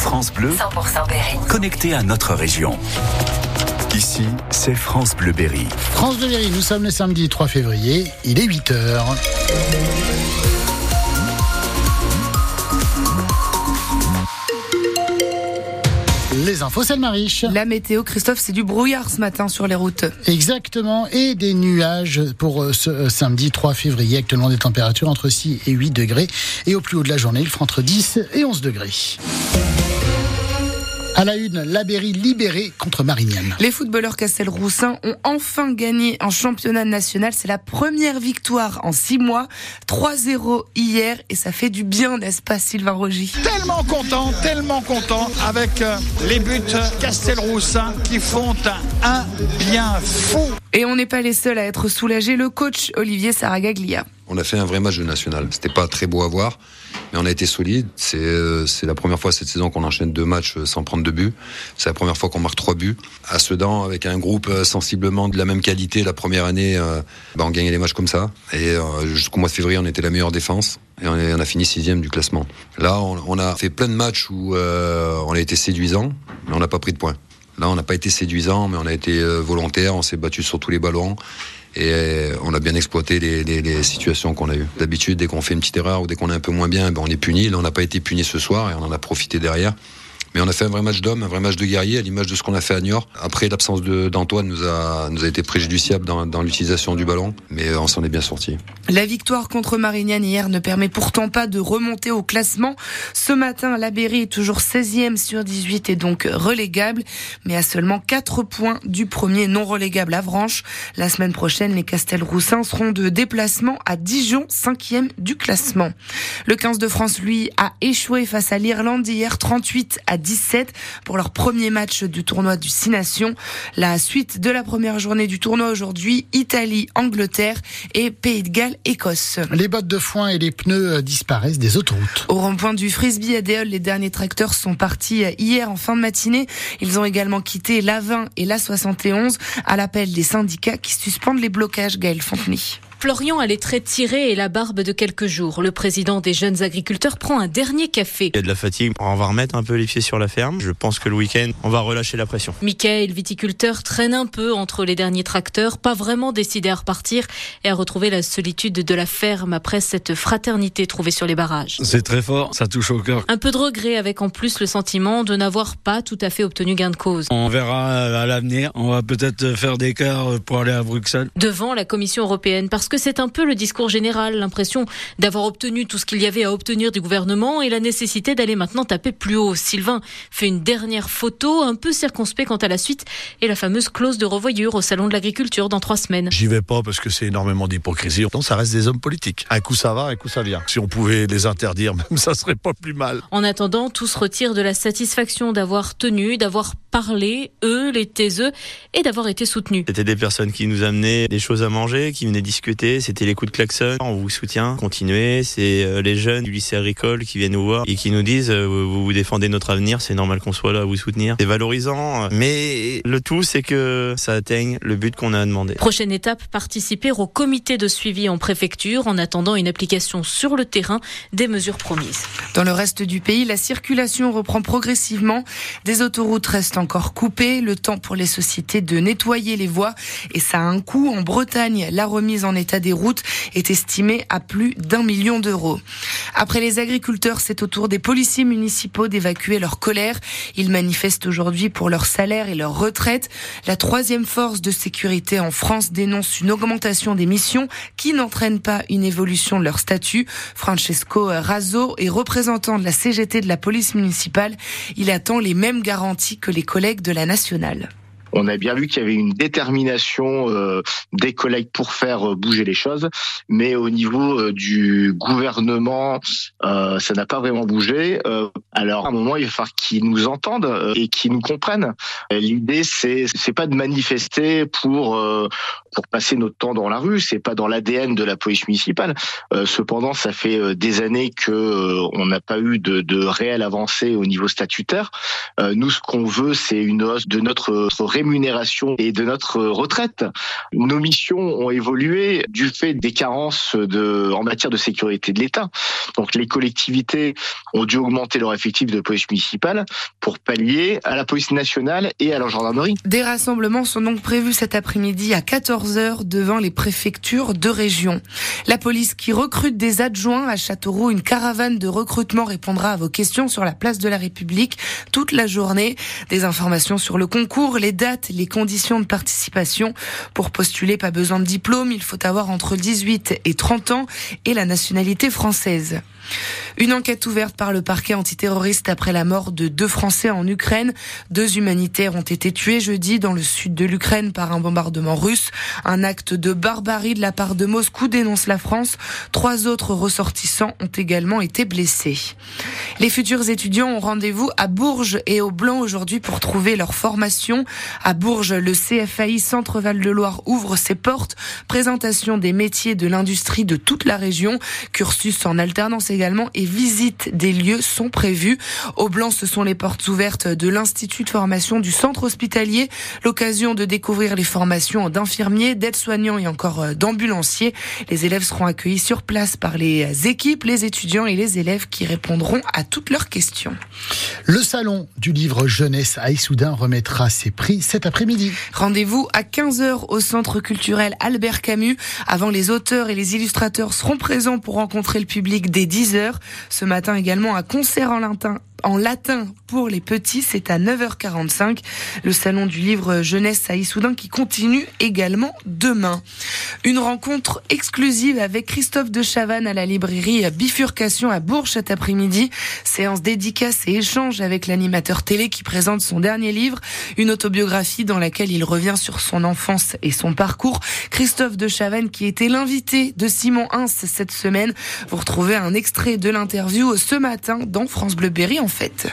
France Bleu, 100% Berry. Connecté à notre région. Ici, c'est France Bleu Berry. France Bleu Berry, nous sommes le samedi 3 février, il est 8h. Les infos, c'est le Mariche. La météo, Christophe, c'est du brouillard ce matin sur les routes. Exactement, et des nuages pour euh, ce euh, samedi 3 février. Actuellement, des températures entre 6 et 8 degrés. Et au plus haut de la journée, il fera entre 10 et 11 degrés. À la une, la libérée contre Marignane. Les footballeurs Castelroussin ont enfin gagné un championnat national. C'est la première victoire en six mois. 3-0 hier et ça fait du bien, n'est-ce pas, Sylvain Rogy? Tellement content, tellement content avec euh, les buts Castelroussin qui font un bien fou. Et on n'est pas les seuls à être soulagés. Le coach Olivier Saragaglia. On a fait un vrai match de national. C'était pas très beau à voir, mais on a été solide. C'est euh, la première fois cette saison qu'on enchaîne deux matchs euh, sans prendre de but. C'est la première fois qu'on marque trois buts. À Sedan, avec un groupe euh, sensiblement de la même qualité, la première année, bah, on gagnait les matchs comme ça. Et jusqu'au mois de février, on était la meilleure défense. Et on, a fini sixième du classement. Là, on, a fait plein de matchs où on a été séduisant, mais on n'a pas pris de points. Là, on n'a pas été séduisant, mais on a été volontaire. On s'est battu sur tous les ballons et euh, on a bien exploité les, situations qu'on a eues. D'habitude, dès qu'on fait une petite erreur ou dès qu'on est un peu moins bien, ben on est puni. Là, on n'a pas été puni ce soir et on en a profité derrière. Mais on a fait un vrai match d'homme, un vrai match de guerrier, à l'image de ce qu'on a fait à Niort. Après, l'absence d'Antoine nous a, nous a été préjudiciable dans, dans l'utilisation du ballon, mais on s'en est bien sorti. La victoire contre Marignane hier ne permet pourtant pas de remonter au classement. Ce matin, la Berry est toujours 16e sur 18 et donc relégable, mais à seulement 4 points du premier non relégable à Vranches. La semaine prochaine, les Castelroussins seront de déplacement à Dijon, 5e du classement. Le 15 de France, lui, a échoué face à l'Irlande hier 38 à 17 pour leur premier match du tournoi du Six Nations. La suite de la première journée du tournoi aujourd'hui, Italie, Angleterre et Pays de Galles, Écosse. Les bottes de foin et les pneus euh, disparaissent des autoroutes. Au rond-point du Frisbee à Déol, les derniers tracteurs sont partis euh, hier en fin de matinée. Ils ont également quitté l'A20 et l'A71 à l'appel des syndicats qui suspendent les blocages. Gaël Fontenay. Florian a les traits tirés et la barbe de quelques jours. Le président des jeunes agriculteurs prend un dernier café. Il y a de la fatigue. On va remettre un peu les pieds sur la ferme. Je pense que le week-end, on va relâcher la pression. Michael, viticulteur, traîne un peu entre les derniers tracteurs, pas vraiment décidé à repartir et à retrouver la solitude de la ferme après cette fraternité trouvée sur les barrages. C'est très fort, ça touche au cœur. Un peu de regret avec en plus le sentiment de n'avoir pas tout à fait obtenu gain de cause. On verra à l'avenir. On va peut-être faire des quarts pour aller à Bruxelles. Devant la Commission européenne, parce que c'est un peu le discours général, l'impression d'avoir obtenu tout ce qu'il y avait à obtenir du gouvernement et la nécessité d'aller maintenant taper plus haut. Sylvain fait une dernière photo, un peu circonspect quant à la suite, et la fameuse clause de revoyure au Salon de l'Agriculture dans trois semaines. J'y vais pas parce que c'est énormément d'hypocrisie. Donc ça reste des hommes politiques. Un coup ça va, un coup ça vient. Si on pouvait les interdire, même ça serait pas plus mal. En attendant, tous retirent de la satisfaction d'avoir tenu, d'avoir parlé, eux, les taiseux, et d'avoir été soutenus. C'était des personnes qui nous amenaient des choses à manger, qui venaient discuter. C'était les coups de klaxon. On vous soutient, continuez. C'est euh, les jeunes du lycée agricole qui viennent nous voir et qui nous disent euh, vous, vous défendez notre avenir, c'est normal qu'on soit là à vous soutenir. C'est valorisant, mais le tout c'est que ça atteigne le but qu'on a demandé. Prochaine étape, participer au comité de suivi en préfecture en attendant une application sur le terrain des mesures promises. Dans le reste du pays, la circulation reprend progressivement. Des autoroutes restent encore coupées, le temps pour les sociétés de nettoyer les voies et ça a un coût. En Bretagne, la remise en état des routes est estimée à plus d'un million d'euros. Après les agriculteurs, c'est au tour des policiers municipaux d'évacuer leur colère. Ils manifestent aujourd'hui pour leur salaire et leur retraite. La troisième force de sécurité en France dénonce une augmentation des missions qui n'entraîne pas une évolution de leur statut. Francesco Razzo est représentant de la CGT de la police municipale. Il attend les mêmes garanties que les collègues de la nationale. On a bien vu qu'il y avait une détermination euh, des collègues pour faire euh, bouger les choses, mais au niveau euh, du gouvernement, ça n'a pas vraiment bougé. alors à un moment, il va falloir qu'ils nous entendent et qu'ils nous comprennent. L'idée, c'est c'est pas de manifester pour pour passer notre temps dans la rue, c'est pas dans l'ADN de la police municipale. cependant, ça fait des années que on n'a pas eu de, de réelle avancée au niveau statutaire. nous, ce qu'on veut, c'est une hausse de notre rémunération et de notre retraite. Nos missions ont évolué du fait des carences de, en matière de sécurité de l'État. Donc les collectivités ont dû augmenter leur effectif de police municipale pour pallier à la police nationale et à la gendarmerie. Des rassemblements sont donc prévus cet après-midi à 14h devant les préfectures de région. La police qui recrute des adjoints à Châteauroux, une caravane de recrutement répondra à vos questions sur la place de la République toute la journée. Des informations sur le concours, les dates, les conditions de participation. Pour postuler, pas besoin de diplôme, il faut avoir entre 18 et 30 ans et la nationalité française. Une enquête ouverte par le parquet antiterroriste après la mort de deux Français en Ukraine. Deux humanitaires ont été tués jeudi dans le sud de l'Ukraine par un bombardement russe. Un acte de barbarie de la part de Moscou dénonce la France. Trois autres ressortissants ont également été blessés. Les futurs étudiants ont rendez-vous à Bourges et au Blanc aujourd'hui pour trouver leur formation. À Bourges, le CFAI Centre Val de Loire ouvre ses portes. Présentation des métiers de l'industrie de toute la région. Cursus en alternance également et visite des lieux sont prévues. Au Blanc, ce sont les portes ouvertes de l'Institut de formation du centre hospitalier. L'occasion de découvrir les formations d'infirmiers, d'aides-soignants et encore euh, d'ambulanciers. Les élèves seront accueillis sur place par les équipes, les étudiants et les élèves qui répondront à toutes leurs questions. Le salon du livre jeunesse à Issoudun remettra ses prix cet après-midi. Rendez-vous à 15h au centre culturel Albert Camus. Avant, les auteurs et les illustrateurs seront présents pour rencontrer le public dès 10h. Ce matin également, un concert en latin en latin pour les petits, c'est à 9h45. Le salon du livre jeunesse à Issoudun qui continue également demain. Une rencontre exclusive avec Christophe de Chavannes à la librairie Bifurcation à Bourges cet après-midi. Séance dédicace et échange avec l'animateur télé qui présente son dernier livre, une autobiographie dans laquelle il revient sur son enfance et son parcours. Christophe de Chavannes qui était l'invité de Simon Hins cette semaine. Vous retrouvez un extrait de l'interview ce matin dans France Bleu Berry fait.